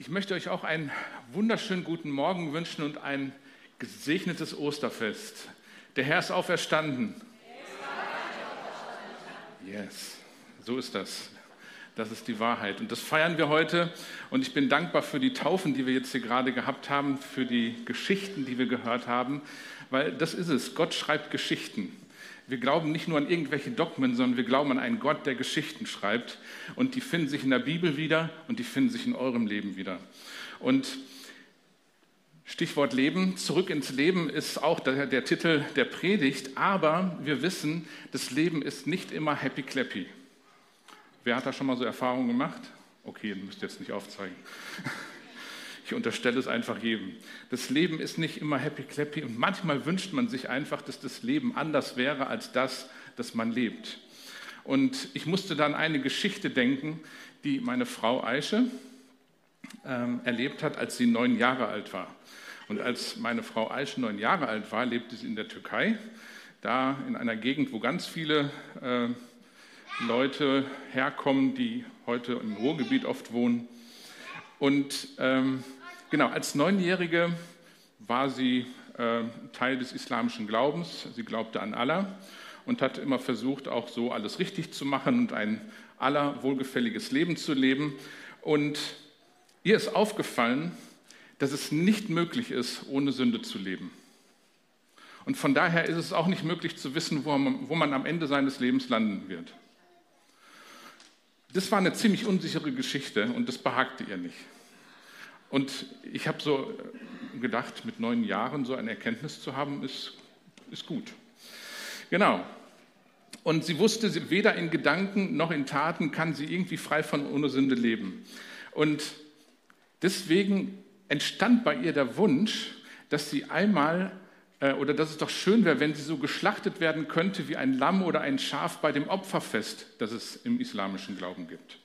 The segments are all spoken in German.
Ich möchte euch auch einen wunderschönen guten Morgen wünschen und ein gesegnetes Osterfest. Der Herr ist auferstanden. Yes, so ist das. Das ist die Wahrheit. Und das feiern wir heute. Und ich bin dankbar für die Taufen, die wir jetzt hier gerade gehabt haben, für die Geschichten, die wir gehört haben, weil das ist es. Gott schreibt Geschichten. Wir glauben nicht nur an irgendwelche Dogmen, sondern wir glauben an einen Gott, der Geschichten schreibt. Und die finden sich in der Bibel wieder und die finden sich in eurem Leben wieder. Und Stichwort Leben, zurück ins Leben ist auch der, der, Titel der Predigt, aber wir wissen, das Leben ist nicht immer happy clappy. Wer hat da schon mal so Erfahrungen gemacht? Okay, ihr müsst jetzt nicht aufzeigen. Ich unterstelle es einfach jedem. Das Leben ist nicht immer happy clappy und manchmal wünscht man sich einfach, dass das Leben anders wäre als das, das man lebt. Und ich musste dann eine Geschichte denken, die meine Frau Aische ähm, erlebt hat, als sie neun Jahre alt war. Und als meine Frau Aische neun Jahre alt war, lebte sie in der Türkei, da in einer Gegend, wo ganz viele äh, Leute herkommen, die heute im Ruhrgebiet oft wohnen. Und ähm, Genau, als Neunjährige war sie äh, Teil des islamischen Glaubens. Sie glaubte an Allah und hat immer versucht, auch so alles richtig zu machen und ein Allah wohlgefälliges Leben zu leben. Und ihr ist aufgefallen, dass es nicht möglich ist, ohne Sünde zu leben. Und von daher ist es auch nicht möglich zu wissen, wo man, wo man am Ende seines Lebens landen wird. Das war eine ziemlich unsichere Geschichte und das behagte ihr nicht. Und ich habe so gedacht, mit neun Jahren so eine Erkenntnis zu haben, ist, ist gut. Genau. Und sie wusste, weder in Gedanken noch in Taten kann sie irgendwie frei von ohne Sünde leben. Und deswegen entstand bei ihr der Wunsch, dass sie einmal äh, oder dass es doch schön wäre, wenn sie so geschlachtet werden könnte wie ein Lamm oder ein Schaf bei dem Opferfest, das es im islamischen Glauben gibt.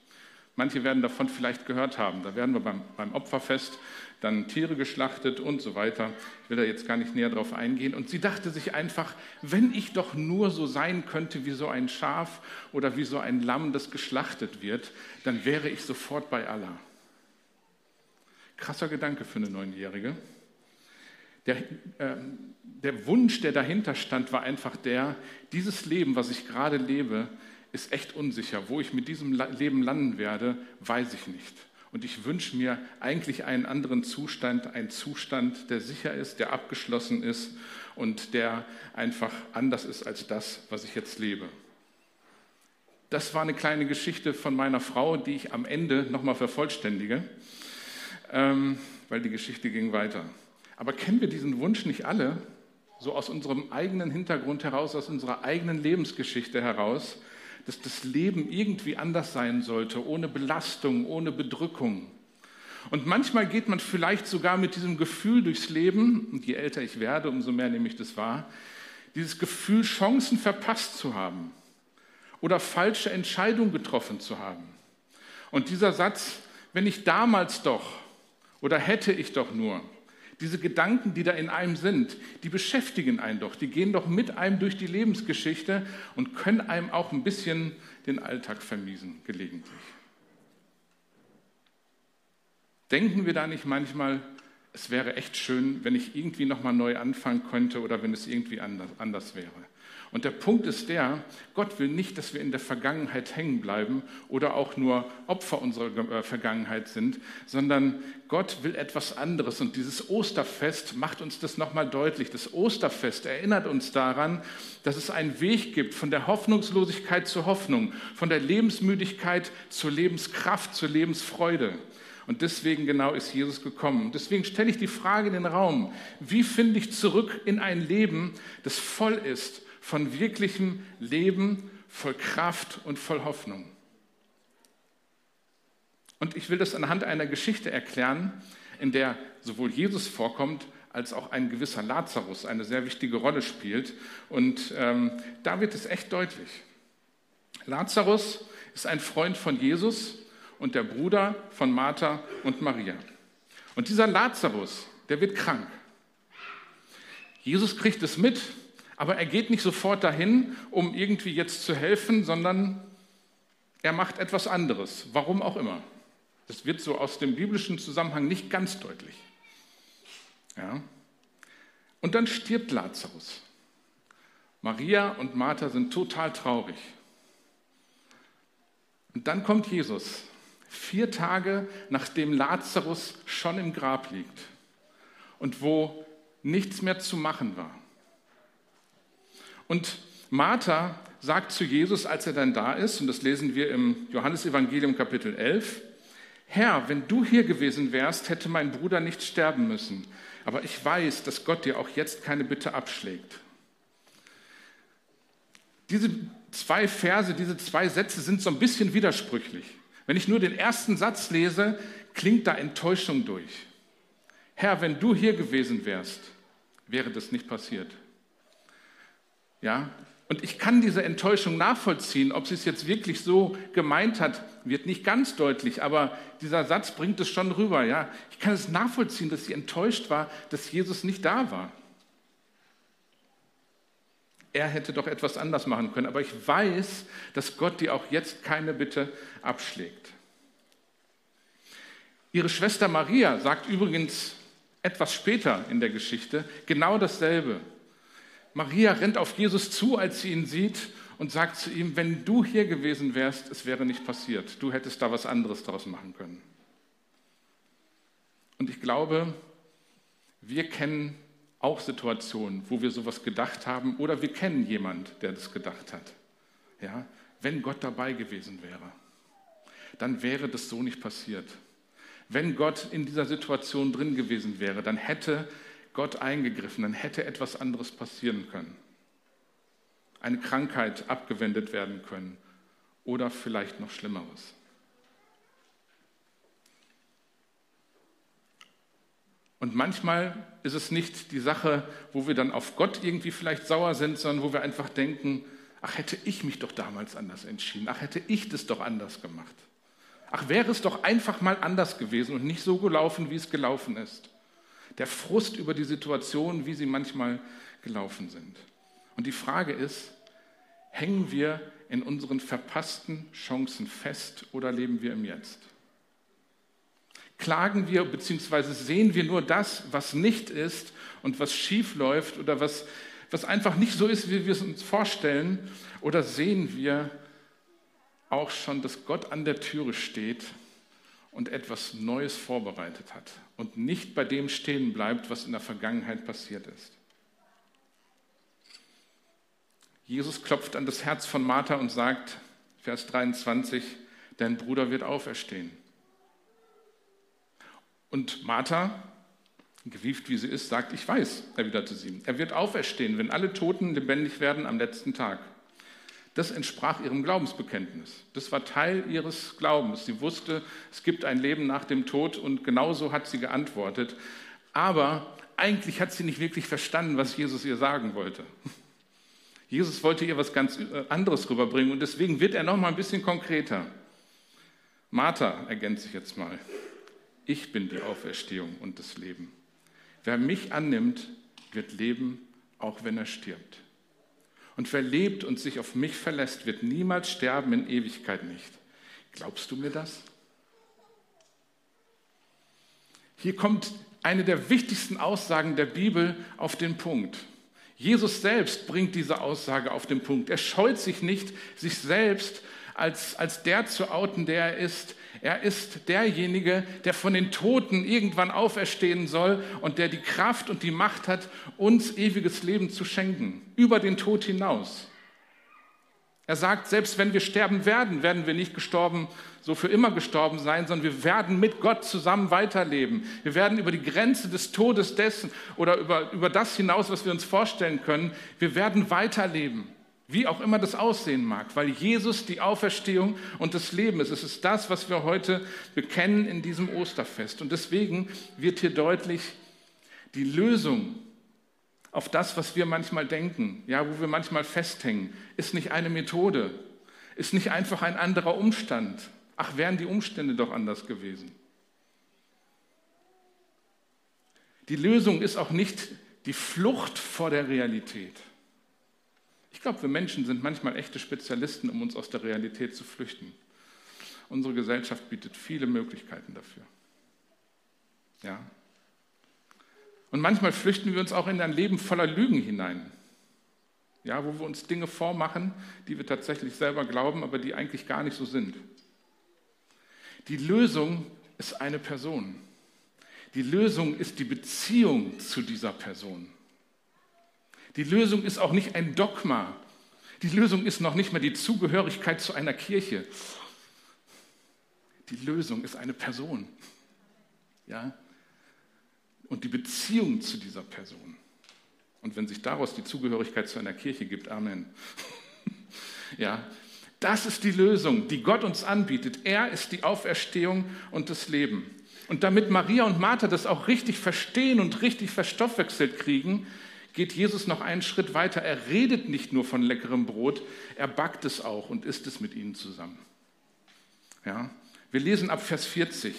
Manche werden davon vielleicht gehört haben. Da werden wir beim, beim, Opferfest dann Tiere geschlachtet und so weiter. Ich will da jetzt gar nicht näher drauf eingehen. Und sie dachte sich einfach, wenn ich doch nur so sein könnte wie so ein Schaf oder wie so ein Lamm, das geschlachtet wird, dann wäre ich sofort bei Allah. Krasser Gedanke für eine Neunjährige. Der, äh, der Wunsch, der dahinter stand, war einfach der, dieses Leben, was ich gerade lebe, ist echt unsicher. Wo ich mit diesem Leben landen werde, weiß ich nicht. Und ich wünsche mir eigentlich einen anderen Zustand, einen Zustand, der sicher ist, der abgeschlossen ist und der einfach anders ist als das, was ich jetzt lebe. Das war eine kleine Geschichte von meiner Frau, die ich am Ende nochmal vervollständige, ähm, weil die Geschichte ging weiter. Aber kennen wir diesen Wunsch nicht alle, so aus unserem eigenen Hintergrund heraus, aus unserer eigenen Lebensgeschichte heraus, dass das Leben irgendwie anders sein sollte, ohne Belastung, ohne Bedrückung. Und manchmal geht man vielleicht sogar mit diesem Gefühl durchs Leben, und je älter ich werde, umso mehr nehme ich das wahr, dieses Gefühl, Chancen verpasst zu haben oder falsche Entscheidungen getroffen zu haben. Und dieser Satz, wenn ich damals doch oder hätte ich doch nur, diese Gedanken, die da in einem sind, die beschäftigen einen doch, die gehen doch mit einem durch die Lebensgeschichte und können einem auch ein bisschen den Alltag vermiesen, gelegentlich. Denken wir da nicht manchmal, es wäre echt schön, wenn ich irgendwie nochmal neu anfangen könnte oder wenn es irgendwie anders, anders wäre? Und der Punkt ist der, Gott will nicht, dass wir in der Vergangenheit hängen bleiben oder auch nur Opfer unserer äh, Vergangenheit sind, sondern Gott will etwas anderes. Und dieses Osterfest macht uns das nochmal deutlich. Das Osterfest erinnert uns daran, dass es einen Weg gibt von der Hoffnungslosigkeit zur Hoffnung, von der Lebensmüdigkeit zur Lebenskraft, zur Lebensfreude. Und deswegen genau ist Jesus gekommen. Deswegen stelle ich die Frage in den Raum, wie finde ich zurück in ein Leben, das voll ist von wirklichem Leben, voll Kraft und voll Hoffnung. Und ich will das anhand einer Geschichte erklären, in der sowohl Jesus vorkommt, als auch ein gewisser Lazarus eine sehr wichtige Rolle spielt. Und ähm, da wird es echt deutlich. Lazarus ist ein Freund von Jesus und der Bruder von Martha und Maria. Und dieser Lazarus, der wird krank. Jesus kriegt es mit aber er geht nicht sofort dahin, um irgendwie jetzt zu helfen, sondern er macht etwas anderes, warum auch immer. Das wird so aus dem biblischen Zusammenhang nicht ganz deutlich. Ja. Und dann stirbt Lazarus. Maria und Martha sind total traurig. Und dann kommt Jesus, vier Tage nachdem Lazarus schon im Grab liegt und wo nichts mehr zu machen war. Und Martha sagt zu Jesus, als er dann da ist, und das lesen wir im Johannesevangelium Kapitel 11, Herr, wenn du hier gewesen wärst, hätte mein Bruder nicht sterben müssen. Aber ich weiß, dass Gott dir auch jetzt keine Bitte abschlägt. Diese zwei Verse, diese zwei Sätze sind so ein bisschen widersprüchlich. Wenn ich nur den ersten Satz lese, klingt da Enttäuschung durch. Herr, wenn du hier gewesen wärst, wäre das nicht passiert. Ja, und ich kann diese Enttäuschung nachvollziehen, ob sie es jetzt wirklich so gemeint hat, wird nicht ganz deutlich, aber dieser Satz bringt es schon rüber. Ja, ich kann es nachvollziehen, dass sie enttäuscht war, dass Jesus nicht da war. Er hätte doch etwas anders machen können, aber ich weiß, dass Gott dir auch jetzt keine Bitte abschlägt. Ihre Schwester Maria sagt übrigens etwas später in der Geschichte genau dasselbe. Maria rennt auf Jesus zu, als sie ihn sieht und sagt zu ihm, wenn du hier gewesen wärst, es wäre nicht passiert. Du hättest da was anderes daraus machen können. Und ich glaube, wir kennen auch Situationen, wo wir sowas gedacht haben oder wir kennen jemand, der das gedacht hat. Ja, wenn Gott dabei gewesen wäre, dann wäre das so nicht passiert. Wenn Gott in dieser Situation drin gewesen wäre, dann hätte Gott eingegriffen, dann hätte etwas anderes passieren können. Eine Krankheit abgewendet werden können oder vielleicht noch Schlimmeres. Und manchmal ist es nicht die Sache, wo wir dann auf Gott irgendwie vielleicht sauer sind, sondern wo wir einfach denken, ach hätte ich mich doch damals anders entschieden, ach hätte ich das doch anders gemacht. Ach wäre es doch einfach mal anders gewesen und nicht so gelaufen, wie es gelaufen ist der Frust über die Situation, wie sie manchmal gelaufen sind. Und die Frage ist, hängen wir in unseren verpassten Chancen fest oder leben wir im Jetzt? Klagen wir bzw. sehen wir nur das, was nicht ist und was schief läuft oder was, was einfach nicht so ist, wie wir es uns vorstellen? Oder sehen wir auch schon, dass Gott an der Türe steht und etwas Neues vorbereitet hat und nicht bei dem stehen bleibt, was in der Vergangenheit passiert ist. Jesus klopft an das Herz von Martha und sagt, Vers 23, dein Bruder wird auferstehen. Und Martha, gewieft wie sie ist, sagt, ich weiß, erwiderte sie. Er wird auferstehen, wenn alle Toten lebendig werden am letzten Tag. Das entsprach ihrem Glaubensbekenntnis. Das war Teil ihres Glaubens. Sie wusste, es gibt ein Leben nach dem Tod und genauso hat sie geantwortet. Aber eigentlich hat sie nicht wirklich verstanden, was Jesus ihr sagen wollte. Jesus wollte ihr was ganz äh, anderes rüberbringen und deswegen wird er noch mal ein bisschen konkreter. Martha ergänzt sich jetzt mal. Ich bin die Auferstehung und das Leben. Wer mich annimmt, wird leben, auch wenn er stirbt. Und wer lebt und sich auf mich verlässt, wird niemals sterben, in Ewigkeit nicht. Glaubst du mir das? Hier kommt eine der wichtigsten Aussagen der Bibel auf den Punkt. Jesus selbst bringt diese Aussage auf den Punkt. Er scheut sich nicht, sich selbst als, als der zu outen, der er ist. Er ist derjenige, der von den Toten irgendwann auferstehen soll und der die Kraft und die Macht hat, uns ewiges Leben zu schenken, über den Tod hinaus. Er sagt, selbst wenn wir sterben werden, werden wir nicht gestorben, so für immer gestorben sein, sondern wir werden mit Gott zusammen weiterleben. Wir werden über die Grenze des Todes dessen oder über, über das hinaus, was wir uns vorstellen können, wir werden weiterleben. Wie auch immer das aussehen mag, weil Jesus die Auferstehung und das Leben ist. Es ist das, was wir heute bekennen in diesem Osterfest. Und deswegen wird hier deutlich, die Lösung auf das, was wir manchmal denken, ja, wo wir manchmal festhängen, ist nicht eine Methode, ist nicht einfach ein anderer Umstand. Ach, wären die Umstände doch anders gewesen. Die Lösung ist auch nicht die Flucht vor der Realität. Ich glaube, wir Menschen sind manchmal echte Spezialisten, um uns aus der Realität zu flüchten. unsere Gesellschaft bietet viele Möglichkeiten dafür. Ja. Und manchmal flüchten wir uns auch in ein Leben voller Lügen hinein. Ja, wo wir uns Dinge vormachen, die wir tatsächlich selber glauben, aber die eigentlich gar nicht so sind. Die Lösung ist eine Person. Die Lösung ist die Beziehung zu dieser Person. Die Lösung ist auch nicht ein Dogma. Die Lösung ist noch nicht mal die Zugehörigkeit zu einer Kirche. Die Lösung ist eine Person. Ja? Und die Beziehung zu dieser Person. Und wenn sich daraus die Zugehörigkeit zu einer Kirche gibt, Amen. ja, das ist die Lösung, die Gott uns anbietet. Er ist die Auferstehung und das Leben. Und damit Maria und Martha das auch richtig verstehen und richtig verstoffwechselt kriegen, geht Jesus noch einen Schritt weiter. Er redet nicht nur von leckerem Brot, er backt es auch und isst es mit ihnen zusammen. Ja? Wir lesen ab Vers 40.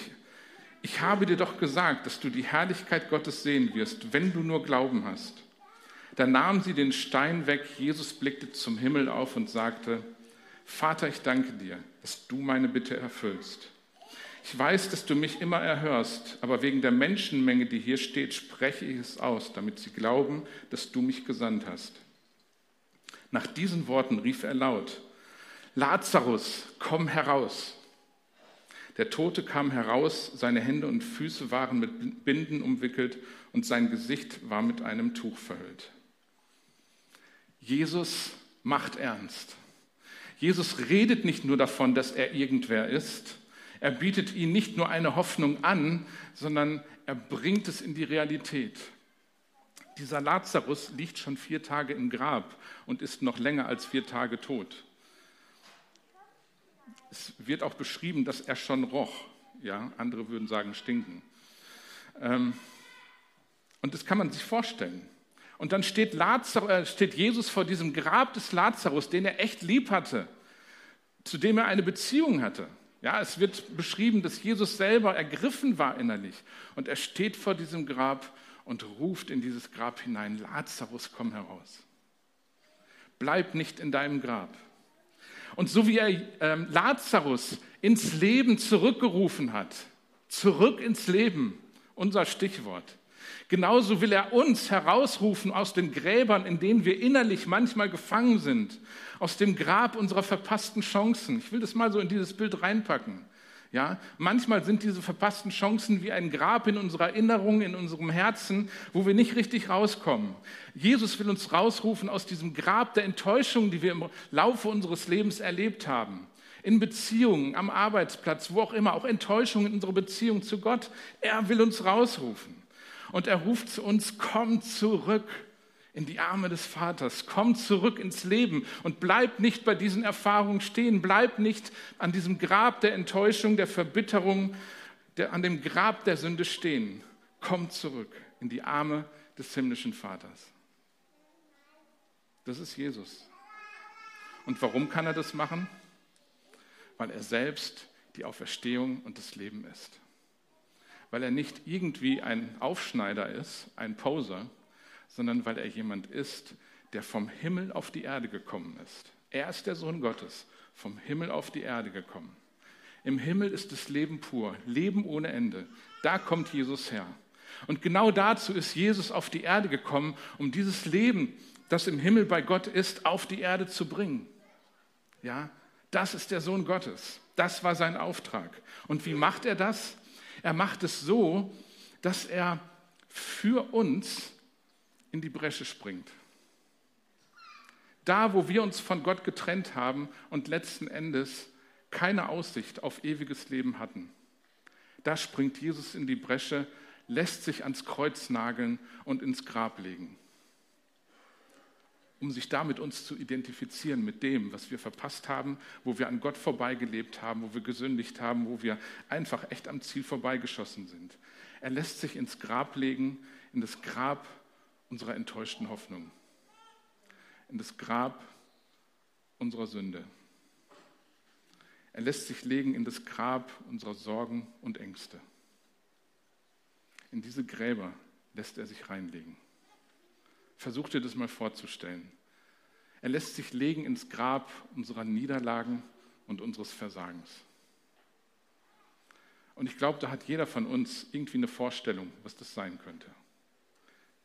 Ich habe dir doch gesagt, dass du die Herrlichkeit Gottes sehen wirst, wenn du nur Glauben hast. Da nahm sie den Stein weg, Jesus blickte zum Himmel auf und sagte, Vater, ich danke dir, dass du meine Bitte erfüllst. Ich weiß, dass du mich immer erhörst, aber wegen der Menschenmenge, die hier steht, spreche ich es aus, damit sie glauben, dass du mich gesandt hast. Nach diesen Worten rief er laut, Lazarus, komm heraus. Der Tote kam heraus, seine Hände und Füße waren mit Binden umwickelt und sein Gesicht war mit einem Tuch verhüllt. Jesus macht ernst. Jesus redet nicht nur davon, dass er irgendwer ist, er bietet ihnen nicht nur eine Hoffnung an, sondern er bringt es in die Realität. Dieser Lazarus liegt schon vier Tage im Grab und ist noch länger als vier Tage tot. Es wird auch beschrieben, dass er schon roch. Ja, andere würden sagen stinken. Ähm, und das kann man sich vorstellen. Und dann steht, Lazarus, äh, steht Jesus vor diesem Grab des Lazarus, den er echt lieb hatte, zu dem er eine Beziehung hatte. Ja, es wird beschrieben, dass Jesus selber ergriffen war innerlich. Und er steht vor diesem Grab und ruft in dieses Grab hinein, Lazarus, komm heraus. Bleib nicht in deinem Grab. Und so wie er äh, Lazarus ins Leben zurückgerufen hat, zurück ins Leben, unser Stichwort, Genauso will er uns herausrufen aus den Gräbern, in denen wir innerlich manchmal gefangen sind, aus dem Grab unserer verpassten Chancen. Ich will das mal so in dieses Bild reinpacken. Ja, manchmal sind diese verpassten Chancen wie ein Grab in unserer Erinnerung, in unserem Herzen, wo wir nicht richtig rauskommen. Jesus will uns rausrufen aus diesem Grab der Enttäuschung, die wir im Laufe unseres Lebens erlebt haben. In Beziehungen, am Arbeitsplatz, wo auch immer, auch Enttäuschung in unserer Beziehung zu Gott. Er will uns rausrufen. Und er ruft zu uns, komm zurück in die Arme des Vaters, komm zurück ins Leben und bleib nicht bei diesen Erfahrungen stehen, bleib nicht an diesem Grab der Enttäuschung, der Verbitterung, der, an dem Grab der Sünde stehen. Komm zurück in die Arme des himmlischen Vaters. Das ist Jesus. Und warum kann er das machen? Weil er selbst die Auferstehung und das Leben ist weil er nicht irgendwie ein Aufschneider ist, ein Poser, sondern weil er jemand ist, der vom Himmel auf die Erde gekommen ist. Er ist der Sohn Gottes, vom Himmel auf die Erde gekommen. Im Himmel ist das Leben pur, Leben ohne Ende. Da kommt Jesus her. Und genau dazu ist Jesus auf die Erde gekommen, um dieses Leben, das im Himmel bei Gott ist, auf die Erde zu bringen. Ja, das ist der Sohn Gottes. Das war sein Auftrag. Und wie macht er das? Er macht es so, dass er für uns in die Bresche springt. Da, wo wir uns von Gott getrennt haben und letzten Endes keine Aussicht auf ewiges Leben hatten, da springt Jesus in die Bresche, lässt sich ans Kreuz nageln und ins Grab legen um sich damit uns zu identifizieren mit dem, was wir verpasst haben, wo wir an Gott vorbeigelebt haben, wo wir gesündigt haben, wo wir einfach echt am Ziel vorbeigeschossen sind. Er lässt sich ins Grab legen, in das Grab unserer enttäuschten Hoffnung, in das Grab unserer Sünde. Er lässt sich legen in das Grab unserer Sorgen und Ängste. In diese Gräber lässt er sich reinlegen. Versuch dir das mal vorzustellen. Er lässt sich legen ins Grab unserer Niederlagen und unseres Versagens. Und ich glaube, da hat jeder von uns irgendwie eine Vorstellung, was das sein könnte.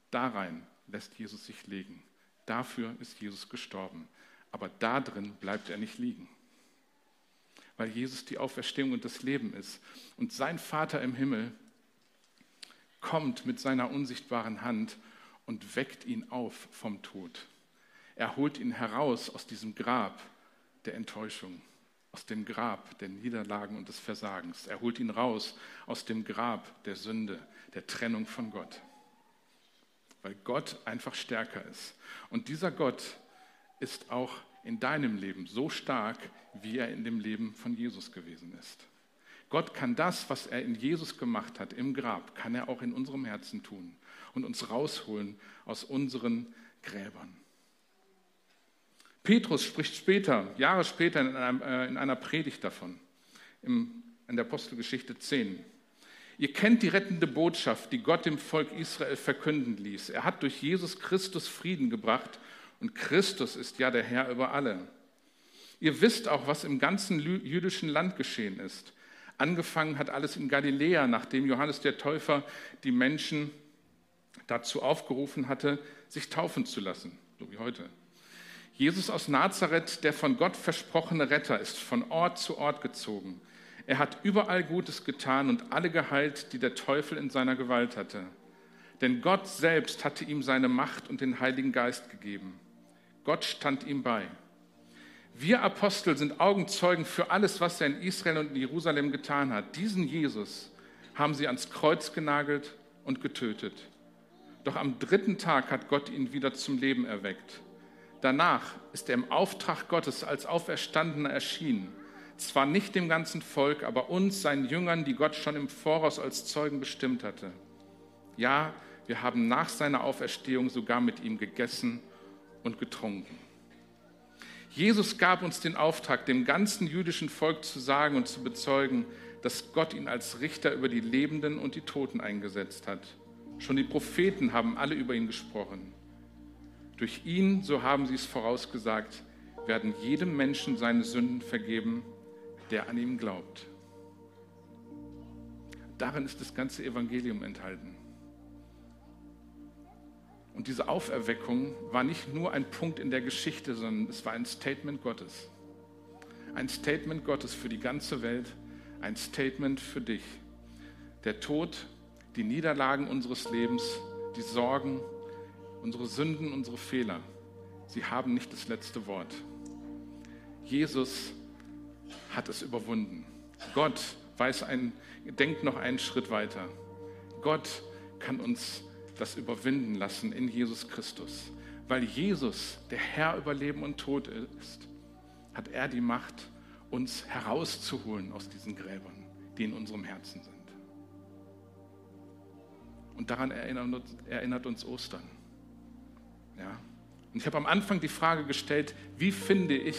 Da rein lässt Jesus sich legen. Dafür ist Jesus gestorben. Aber da drin bleibt er nicht liegen. Weil Jesus die Auferstehung und das Leben ist. Und sein Vater im Himmel kommt mit seiner unsichtbaren Hand und weckt ihn auf vom Tod. Er holt ihn heraus aus diesem Grab der Enttäuschung, aus dem Grab der Niederlagen und des Versagens. Er holt ihn raus aus dem Grab der Sünde, der Trennung von Gott. Weil Gott einfach stärker ist. Und dieser Gott ist auch in deinem Leben so stark, wie er in dem Leben von Jesus gewesen ist. Gott kann das, was er in Jesus gemacht hat, im Grab, kann er auch in unserem Herzen tun und uns rausholen aus unseren Gräbern. Petrus spricht später, Jahre später in, einem, äh, in einer Predigt davon, im, in der Apostelgeschichte 10. Ihr kennt die rettende Botschaft, die Gott dem Volk Israel verkünden ließ. Er hat durch Jesus Christus Frieden gebracht und Christus ist ja der Herr über alle. Ihr wisst auch, was im ganzen jüdischen Land geschehen ist. Angefangen hat alles in Galiläa, nachdem Johannes der Täufer die Menschen dazu aufgerufen hatte, sich taufen zu lassen, so wie heute. Jesus aus Nazareth, der von Gott versprochene Retter, ist von Ort zu Ort gezogen. Er hat überall Gutes getan und alle geheilt, die der Teufel in seiner Gewalt hatte. Denn Gott selbst hatte ihm seine Macht und den Heiligen Geist gegeben. Gott stand ihm bei. Wir Apostel sind Augenzeugen für alles, was er in Israel und in Jerusalem getan hat. Diesen Jesus haben sie ans Kreuz genagelt und getötet. Doch am dritten Tag hat Gott ihn wieder zum Leben erweckt. Danach ist er im Auftrag Gottes als Auferstandener erschienen. Zwar nicht dem ganzen Volk, aber uns, seinen Jüngern, die Gott schon im Voraus als Zeugen bestimmt hatte. Ja, wir haben nach seiner Auferstehung sogar mit ihm gegessen und getrunken. Jesus gab uns den Auftrag, dem ganzen jüdischen Volk zu sagen und zu bezeugen, dass Gott ihn als Richter über die Lebenden und die Toten eingesetzt hat. Schon die Propheten haben alle über ihn gesprochen. Durch ihn, so haben sie es vorausgesagt, werden jedem Menschen seine Sünden vergeben, der an ihm glaubt. Darin ist das ganze Evangelium enthalten. Und diese Auferweckung war nicht nur ein Punkt in der Geschichte, sondern es war ein Statement Gottes. Ein Statement Gottes für die ganze Welt, ein Statement für dich. Der Tod, die Niederlagen unseres Lebens, die Sorgen, unsere Sünden, unsere Fehler, sie haben nicht das letzte Wort. Jesus hat es überwunden. Gott weiß ein, denkt noch einen Schritt weiter. Gott kann uns das überwinden lassen in Jesus Christus. Weil Jesus der Herr über Leben und Tod ist, hat er die Macht, uns herauszuholen aus diesen Gräbern, die in unserem Herzen sind. Und daran erinnert uns, Ostern. Ja? Und ich habe am Anfang die Frage gestellt, wie finde ich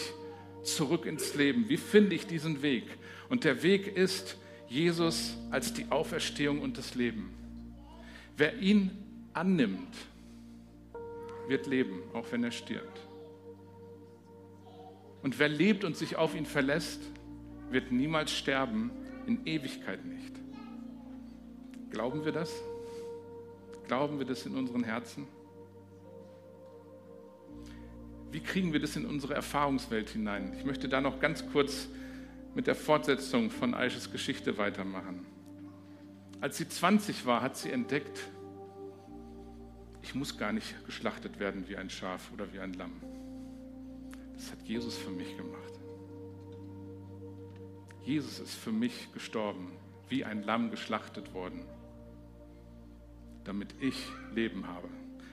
zurück ins Leben? Wie finde ich diesen Weg? Und der Weg ist Jesus als die Auferstehung und das Leben. Wer ihn annimmt, wird leben, auch wenn er stirbt. Und wer lebt und sich auf ihn verlässt, wird niemals sterben, in Ewigkeit nicht. Glauben wir das? Glauben wir das in unseren Herzen? Wie kriegen wir das in unsere Erfahrungswelt hinein? Ich möchte da noch ganz kurz mit der Fortsetzung von Aisches Geschichte weitermachen. Als sie 20 war, hat sie entdeckt, ich muss gar nicht geschlachtet werden wie ein Schaf oder wie ein Lamm. Das hat Jesus für mich gemacht. Jesus ist für mich gestorben, wie ein Lamm geschlachtet worden, damit ich Leben habe,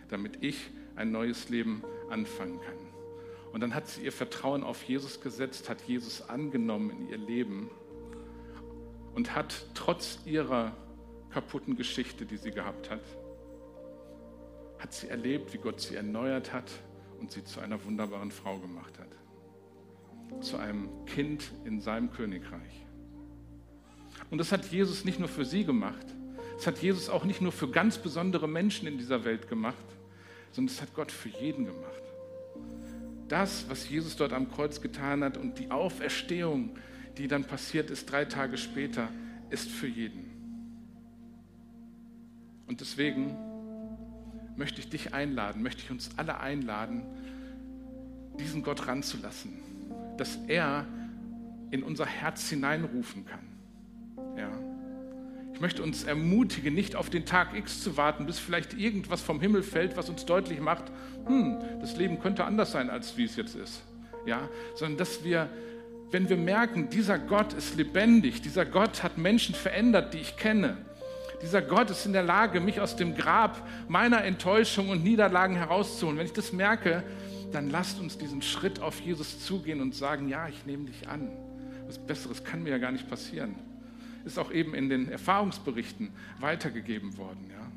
damit ich ein neues Leben anfangen kann. Und dann hat sie ihr Vertrauen auf Jesus gesetzt, hat Jesus angenommen in ihr Leben und hat trotz ihrer kaputten Geschichte, die sie gehabt hat, hat sie erlebt, wie Gott sie erneuert hat und sie zu einer wunderbaren Frau gemacht hat. Zu einem Kind in seinem Königreich. Und das hat Jesus nicht nur für sie gemacht, das hat Jesus auch nicht nur für ganz besondere Menschen in dieser Welt gemacht, sondern das hat Gott für jeden gemacht. Das, was Jesus dort am Kreuz getan hat und die Auferstehung, die dann passiert ist drei Tage später, ist für jeden. Und deswegen möchte ich dich einladen, möchte ich uns alle einladen, diesen Gott ranzulassen, dass er in unser Herz hineinrufen kann. Ja. Ich möchte uns ermutigen, nicht auf den Tag X zu warten, bis vielleicht irgendwas vom Himmel fällt, was uns deutlich macht, hm, das Leben könnte anders sein, als wie es jetzt ist. Ja, sondern dass wir, wenn wir merken, dieser Gott ist lebendig, dieser Gott hat Menschen verändert, die ich kenne, dieser Gott ist in der Lage, mich aus dem Grab meiner Enttäuschung und Niederlagen herauszuholen. Wenn ich das merke, dann lasst uns diesen Schritt auf Jesus zugehen und sagen, ja, ich nehme dich an. Was Besseres kann mir ja gar nicht passieren. Ist auch eben in den Erfahrungsberichten weitergegeben worden. Ja?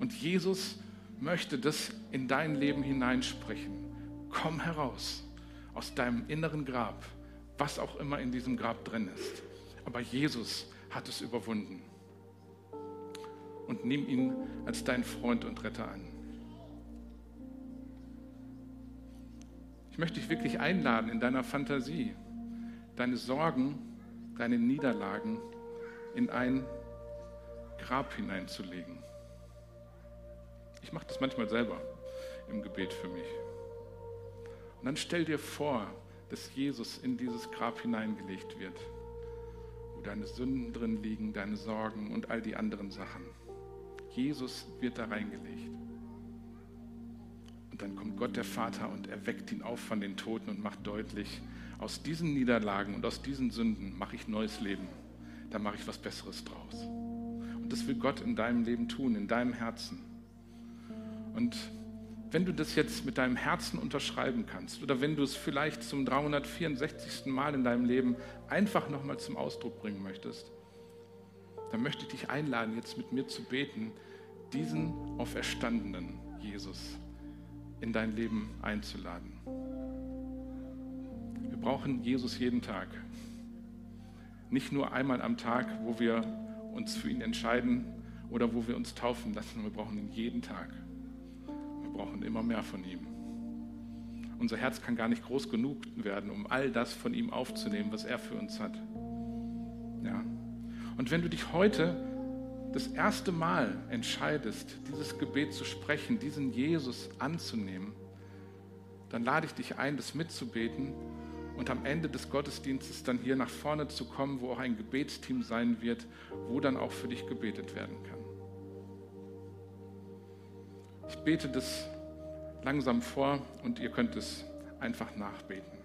Und Jesus möchte das in dein Leben hineinsprechen. Komm heraus aus deinem inneren Grab, was auch immer in diesem Grab drin ist. Aber Jesus hat es überwunden. Und nimm ihn als dein Freund und Retter an. Ich möchte dich wirklich einladen, in deiner Fantasie deine Sorgen, deine Niederlagen in ein Grab hineinzulegen. Ich mache das manchmal selber im Gebet für mich. Und dann stell dir vor, dass Jesus in dieses Grab hineingelegt wird, wo deine Sünden drin liegen, deine Sorgen und all die anderen Sachen. Jesus wird da reingelegt. Und dann kommt Gott der Vater und erweckt ihn auf von den Toten und macht deutlich, aus diesen Niederlagen und aus diesen Sünden mache ich neues Leben. Da mache ich was Besseres draus. Und das will Gott in deinem Leben tun, in deinem Herzen. Und wenn du das jetzt mit deinem Herzen unterschreiben kannst oder wenn du es vielleicht zum 364. Mal in deinem Leben einfach nochmal zum Ausdruck bringen möchtest, dann möchte ich dich einladen, jetzt mit mir zu beten, diesen auferstandenen Jesus in dein Leben einzuladen. Wir brauchen Jesus jeden Tag. Nicht nur einmal am Tag, wo wir uns für ihn entscheiden oder wo wir uns taufen lassen. Wir brauchen ihn jeden Tag. Wir brauchen immer mehr von ihm. Unser Herz kann gar nicht groß genug werden, um all das von ihm aufzunehmen, was er für uns hat. Ja. Und wenn du dich heute das erste Mal entscheidest, dieses Gebet zu sprechen, diesen Jesus anzunehmen, dann lade ich dich ein, das mitzubeten und am Ende des Gottesdienstes dann hier nach vorne zu kommen, wo auch ein Gebetsteam sein wird, wo dann auch für dich gebetet werden kann. Ich bete das langsam vor und ihr könnt es einfach nachbeten.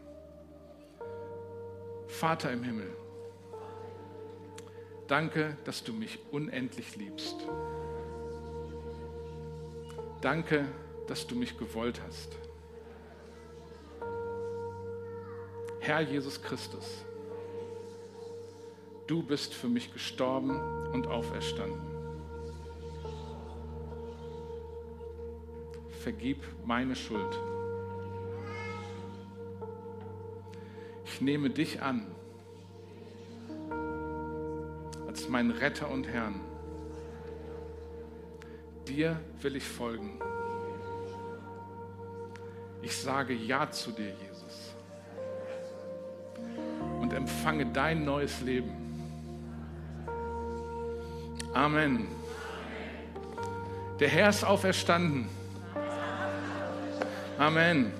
Vater im Himmel, Danke, dass du mich unendlich liebst. Danke, dass du mich gewollt hast. Herr Jesus Christus, du bist für mich gestorben und auferstanden. Vergib meine Schuld. Ich nehme dich an mein Retter und Herrn. Dir will ich folgen. Ich sage Ja zu dir, Jesus. Und empfange dein neues Leben. Amen. Der Herr ist auferstanden. Amen.